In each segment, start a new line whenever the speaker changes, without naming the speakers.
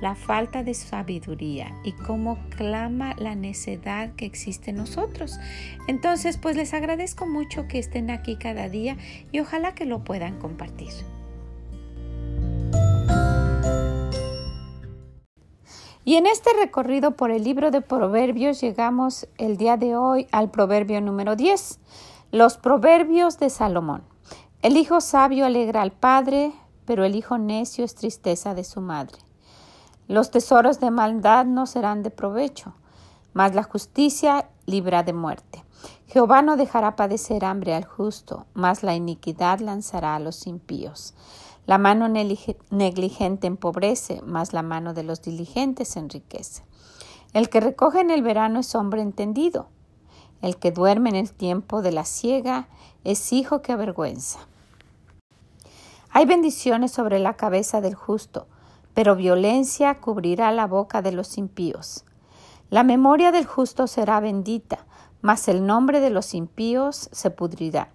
la falta de sabiduría y cómo clama la necedad que existe en nosotros. Entonces, pues les agradezco mucho que estén aquí cada día y ojalá que lo puedan compartir. Y en este recorrido por el libro de Proverbios llegamos el día de hoy al proverbio número 10, los proverbios de Salomón. El hijo sabio alegra al padre, pero el hijo necio es tristeza de su madre. Los tesoros de maldad no serán de provecho, mas la justicia libra de muerte. Jehová no dejará padecer hambre al justo, mas la iniquidad lanzará a los impíos. La mano negligente empobrece, mas la mano de los diligentes enriquece. El que recoge en el verano es hombre entendido. El que duerme en el tiempo de la siega es hijo que avergüenza. Hay bendiciones sobre la cabeza del justo, pero violencia cubrirá la boca de los impíos. La memoria del justo será bendita, mas el nombre de los impíos se pudrirá.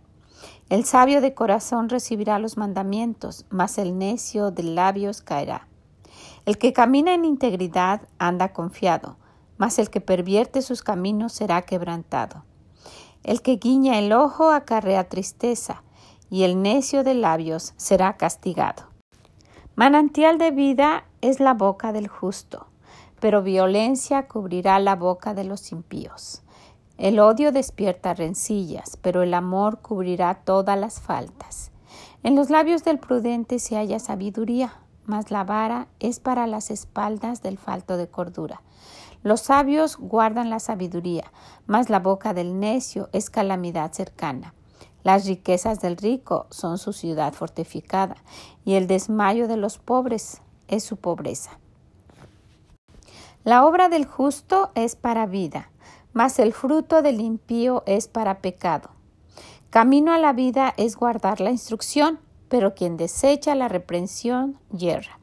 El sabio de corazón recibirá los mandamientos, mas el necio de labios caerá. El que camina en integridad anda confiado, mas el que pervierte sus caminos será quebrantado. El que guiña el ojo acarrea tristeza, y el necio de labios será castigado. Manantial de vida es la boca del justo, pero violencia cubrirá la boca de los impíos. El odio despierta rencillas, pero el amor cubrirá todas las faltas. En los labios del prudente se halla sabiduría, mas la vara es para las espaldas del falto de cordura. Los sabios guardan la sabiduría, mas la boca del necio es calamidad cercana. Las riquezas del rico son su ciudad fortificada, y el desmayo de los pobres es su pobreza. La obra del justo es para vida, mas el fruto del impío es para pecado. Camino a la vida es guardar la instrucción, pero quien desecha la reprensión yerra.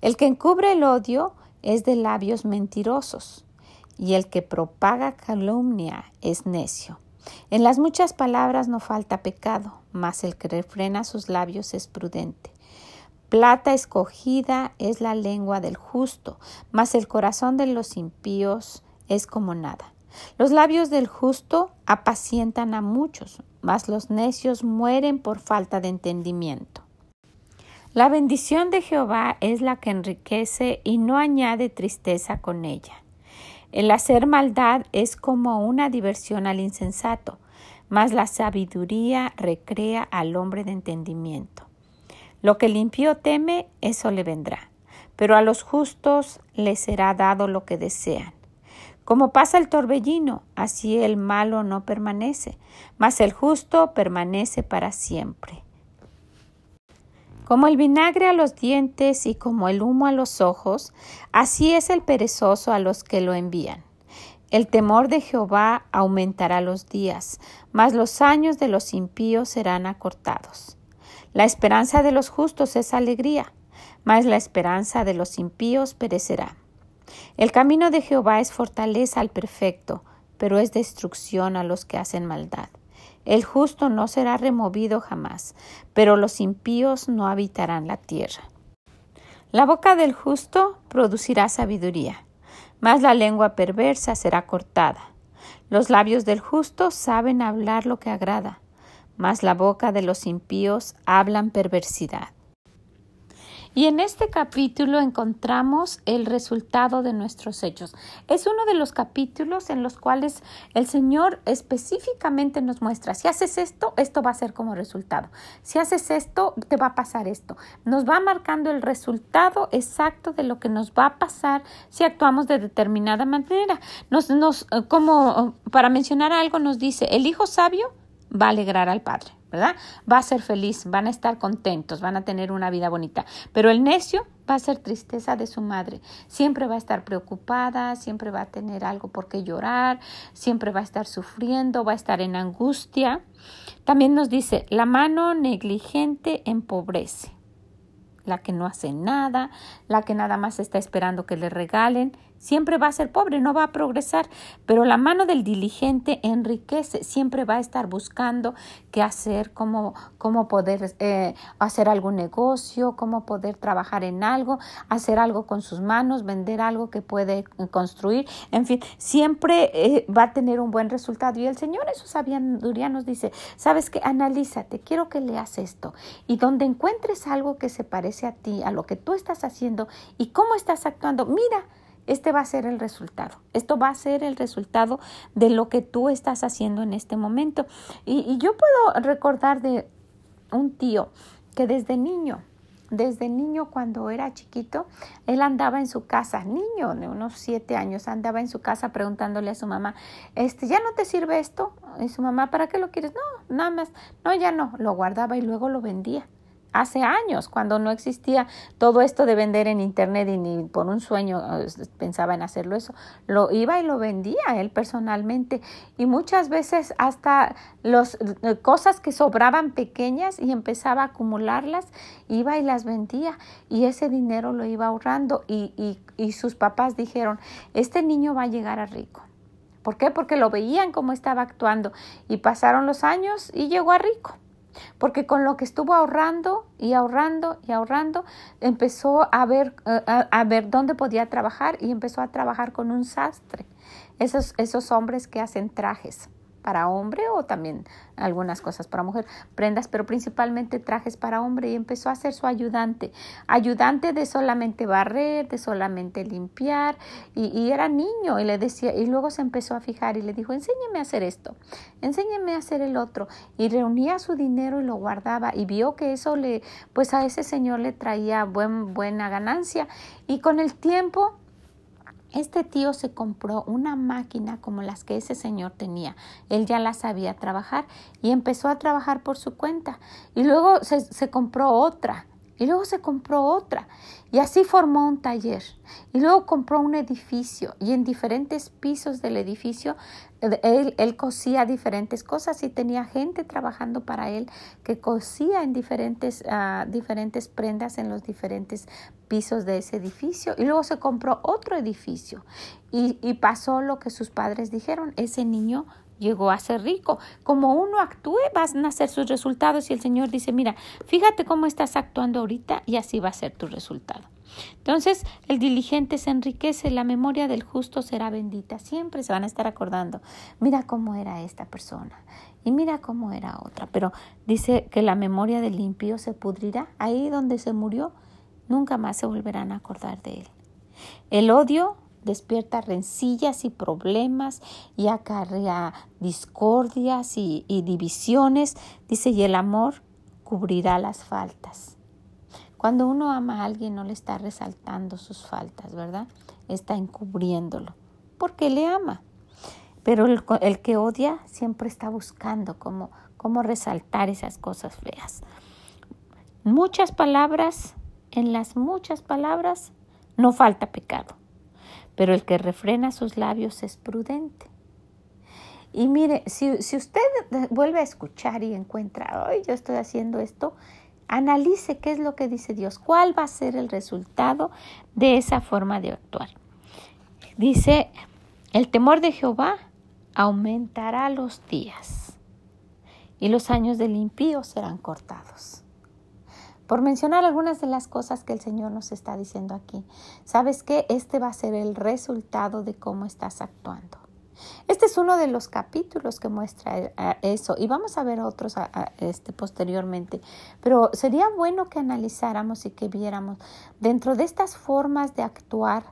El que encubre el odio es de labios mentirosos, y el que propaga calumnia es necio. En las muchas palabras no falta pecado, mas el que refrena sus labios es prudente. Plata escogida es la lengua del justo, mas el corazón de los impíos es como nada. Los labios del justo apacientan a muchos, mas los necios mueren por falta de entendimiento. La bendición de Jehová es la que enriquece y no añade tristeza con ella. El hacer maldad es como una diversión al insensato, mas la sabiduría recrea al hombre de entendimiento. Lo que el impío teme, eso le vendrá, pero a los justos les será dado lo que desean. Como pasa el torbellino, así el malo no permanece, mas el justo permanece para siempre. Como el vinagre a los dientes y como el humo a los ojos, así es el perezoso a los que lo envían. El temor de Jehová aumentará los días, mas los años de los impíos serán acortados. La esperanza de los justos es alegría, mas la esperanza de los impíos perecerá. El camino de Jehová es fortaleza al perfecto, pero es destrucción a los que hacen maldad. El justo no será removido jamás, pero los impíos no habitarán la tierra. La boca del justo producirá sabiduría, mas la lengua perversa será cortada. Los labios del justo saben hablar lo que agrada, mas la boca de los impíos hablan perversidad. Y en este capítulo encontramos el resultado de nuestros hechos. Es uno de los capítulos en los cuales el Señor específicamente nos muestra, si haces esto, esto va a ser como resultado. Si haces esto, te va a pasar esto. Nos va marcando el resultado exacto de lo que nos va a pasar si actuamos de determinada manera. Nos, nos, como para mencionar algo, nos dice, el hijo sabio va a alegrar al padre, ¿verdad? Va a ser feliz, van a estar contentos, van a tener una vida bonita. Pero el necio va a ser tristeza de su madre. Siempre va a estar preocupada, siempre va a tener algo por qué llorar, siempre va a estar sufriendo, va a estar en angustia. También nos dice, la mano negligente empobrece. La que no hace nada, la que nada más está esperando que le regalen, siempre va a ser pobre, no va a progresar, pero la mano del diligente enriquece, siempre va a estar buscando qué hacer, cómo, cómo poder eh, hacer algún negocio, cómo poder trabajar en algo, hacer algo con sus manos, vender algo que puede construir, en fin, siempre eh, va a tener un buen resultado. Y el Señor en su sabiduría nos dice, sabes que analízate, quiero que leas esto y donde encuentres algo que se parece a ti, a lo que tú estás haciendo y cómo estás actuando, mira, este va a ser el resultado. Esto va a ser el resultado de lo que tú estás haciendo en este momento. Y, yo puedo recordar de un tío que desde niño, desde niño cuando era chiquito, él andaba en su casa, niño de unos siete años, andaba en su casa preguntándole a su mamá, este, ¿ya no te sirve esto? Y su mamá, ¿para qué lo quieres? No, nada más, no, ya no, lo guardaba y luego lo vendía hace años, cuando no existía todo esto de vender en internet y ni por un sueño eh, pensaba en hacerlo eso, lo iba y lo vendía él personalmente y muchas veces hasta las eh, cosas que sobraban pequeñas y empezaba a acumularlas, iba y las vendía y ese dinero lo iba ahorrando y, y, sus papás dijeron, este niño va a llegar a rico. ¿Por qué? Porque lo veían como estaba actuando y pasaron los años y llegó a rico porque con lo que estuvo ahorrando y ahorrando y ahorrando, empezó a ver, eh, a, ver dónde podía trabajar y empezó a trabajar con un sastre, esos, esos hombres que hacen trajes para hombre o también algunas cosas para mujer, prendas, pero principalmente trajes para hombre y empezó a ser su ayudante, ayudante de solamente barrer, de solamente limpiar y, era niño y le decía y luego se empezó a fijar y le dijo, enséñeme a hacer esto, enséñeme a hacer el otro y reunía su dinero y lo guardaba y vio que eso le, pues a ese señor le traía buen, buena ganancia. Y con el tiempo este tío se compró una máquina como las que ese señor tenía. Él ya la sabía trabajar y empezó a trabajar por su cuenta. Y luego se, se compró otra. Y luego se compró otra. Y así formó un taller. Y luego compró un edificio. Y en diferentes pisos del edificio él, él, cosía diferentes cosas y tenía gente trabajando para él que cosía en diferentes, uh, diferentes prendas en los diferentes pisos de ese edificio. Y luego se compró otro edificio y pasó lo que sus padres dijeron. Ese niño llegó a ser rico. Como uno actúe, van a ser sus resultados y el Señor dice, mira, fíjate cómo estás actuando ahorita y así va a ser tu resultado. Entonces, el diligente se enriquece, la memoria del justo será bendita. Siempre se van a estar acordando, mira cómo era esta persona y mira cómo era otra. Pero dice que la memoria del impío se pudrirá. Ahí donde se murió, nunca más se volverán a acordar de él. El odio despierta rencillas y problemas y acarrea discordias y, divisiones. Dice, y el amor cubrirá las faltas. Cuando uno ama a alguien no le está resaltando sus faltas, ¿verdad? Está encubriéndolo, porque le ama. Pero el, el que odia siempre está buscando cómo, cómo resaltar esas cosas feas. Muchas palabras, en las muchas palabras no falta pecado, pero el que refrena sus labios es prudente. Y mire, si, si usted vuelve a escuchar y encuentra, ay, yo estoy haciendo esto, Analice qué es lo que dice Dios, cuál va a ser el resultado de esa forma de actuar. Dice, el temor de Jehová aumentará los días y los años del impío serán cortados. Por mencionar algunas de las cosas que el Señor nos está diciendo aquí, ¿sabes qué? Este va a ser el resultado de cómo estás actuando. Este es uno de los capítulos que muestra eh, eso y vamos a ver otros este, posteriormente, pero sería bueno que analizáramos y que viéramos dentro de estas formas de actuar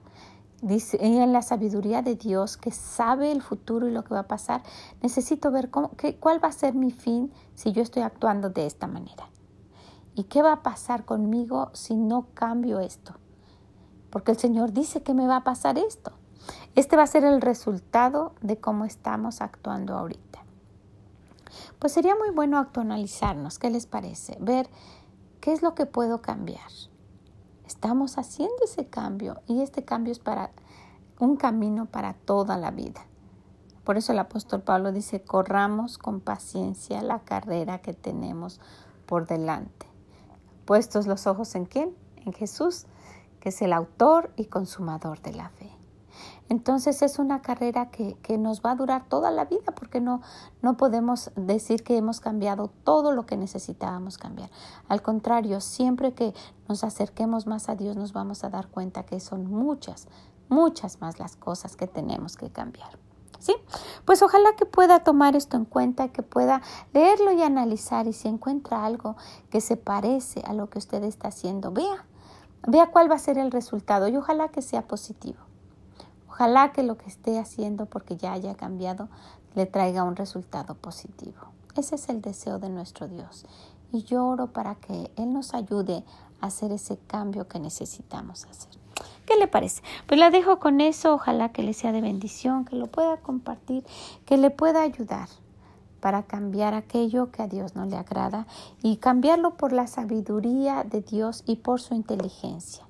en la sabiduría de Dios que sabe el futuro y lo que va a pasar, necesito ver cómo, qué, cuál va a ser mi fin si yo estoy actuando de esta manera. ¿Y qué va a pasar conmigo si no cambio esto? Porque el Señor dice que me va a pasar esto. Este va a ser el resultado de cómo estamos actuando ahorita. pues sería muy bueno actualizarnos. ¿Qué les parece? Ver qué es lo que puedo cambiar. Estamos haciendo ese cambio y este cambio es para un camino para toda la vida. Por eso el apóstol Pablo dice, corramos con paciencia la carrera que tenemos por delante. Puestos los ojos en quién? En Jesús, que es el autor y consumador de la fe. Entonces es una carrera que, que, nos va a durar toda la vida porque no, no podemos decir que hemos cambiado todo lo que necesitábamos cambiar. Al contrario, siempre que nos acerquemos más a Dios nos vamos a dar cuenta que son muchas, muchas más las cosas que tenemos que cambiar. ¿Sí? Pues ojalá que pueda tomar esto en cuenta, que pueda leerlo y analizar y si encuentra algo que se parece a lo que usted está haciendo, vea, vea cuál va a ser el resultado y ojalá que sea positivo. Ojalá que lo que esté haciendo porque ya haya cambiado le traiga un resultado positivo. Ese es el deseo de nuestro Dios y yo oro para que Él nos ayude a hacer ese cambio que necesitamos hacer. ¿Qué le parece? Pues la dejo con eso, ojalá que le sea de bendición, que lo pueda compartir, que le pueda ayudar para cambiar aquello que a Dios no le agrada y cambiarlo por la sabiduría de Dios y por su inteligencia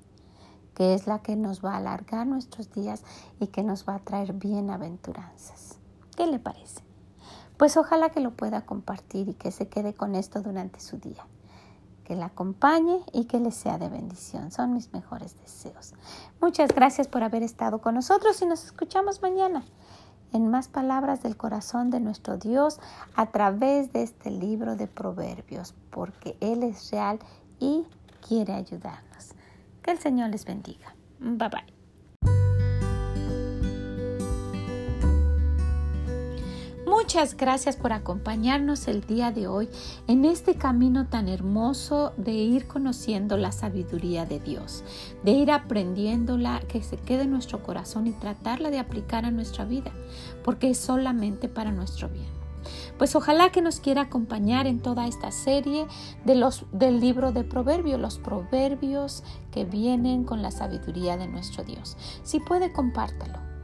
que es la que nos va a alargar nuestros días y que nos va a traer bienaventuranzas. ¿Qué le parece? Pues ojalá que lo pueda compartir y que se quede con esto durante su día. Que la acompañe y que le sea de bendición. Son mis mejores deseos. Muchas gracias por haber estado con nosotros y nos escuchamos mañana en más palabras del corazón de nuestro Dios a través de este libro de proverbios, porque Él es real y quiere ayudarnos. Que el Señor les bendiga. Bye bye. Muchas gracias por acompañarnos el día de hoy en este camino tan hermoso de ir conociendo la sabiduría de Dios, de ir aprendiéndola, que se quede en nuestro corazón y tratarla de aplicar a nuestra vida, porque es solamente para nuestro bien. Pues ojalá que nos quiera acompañar en toda esta serie de los, del libro de Proverbios, los proverbios que vienen con la sabiduría de nuestro Dios. Si puede, compártalo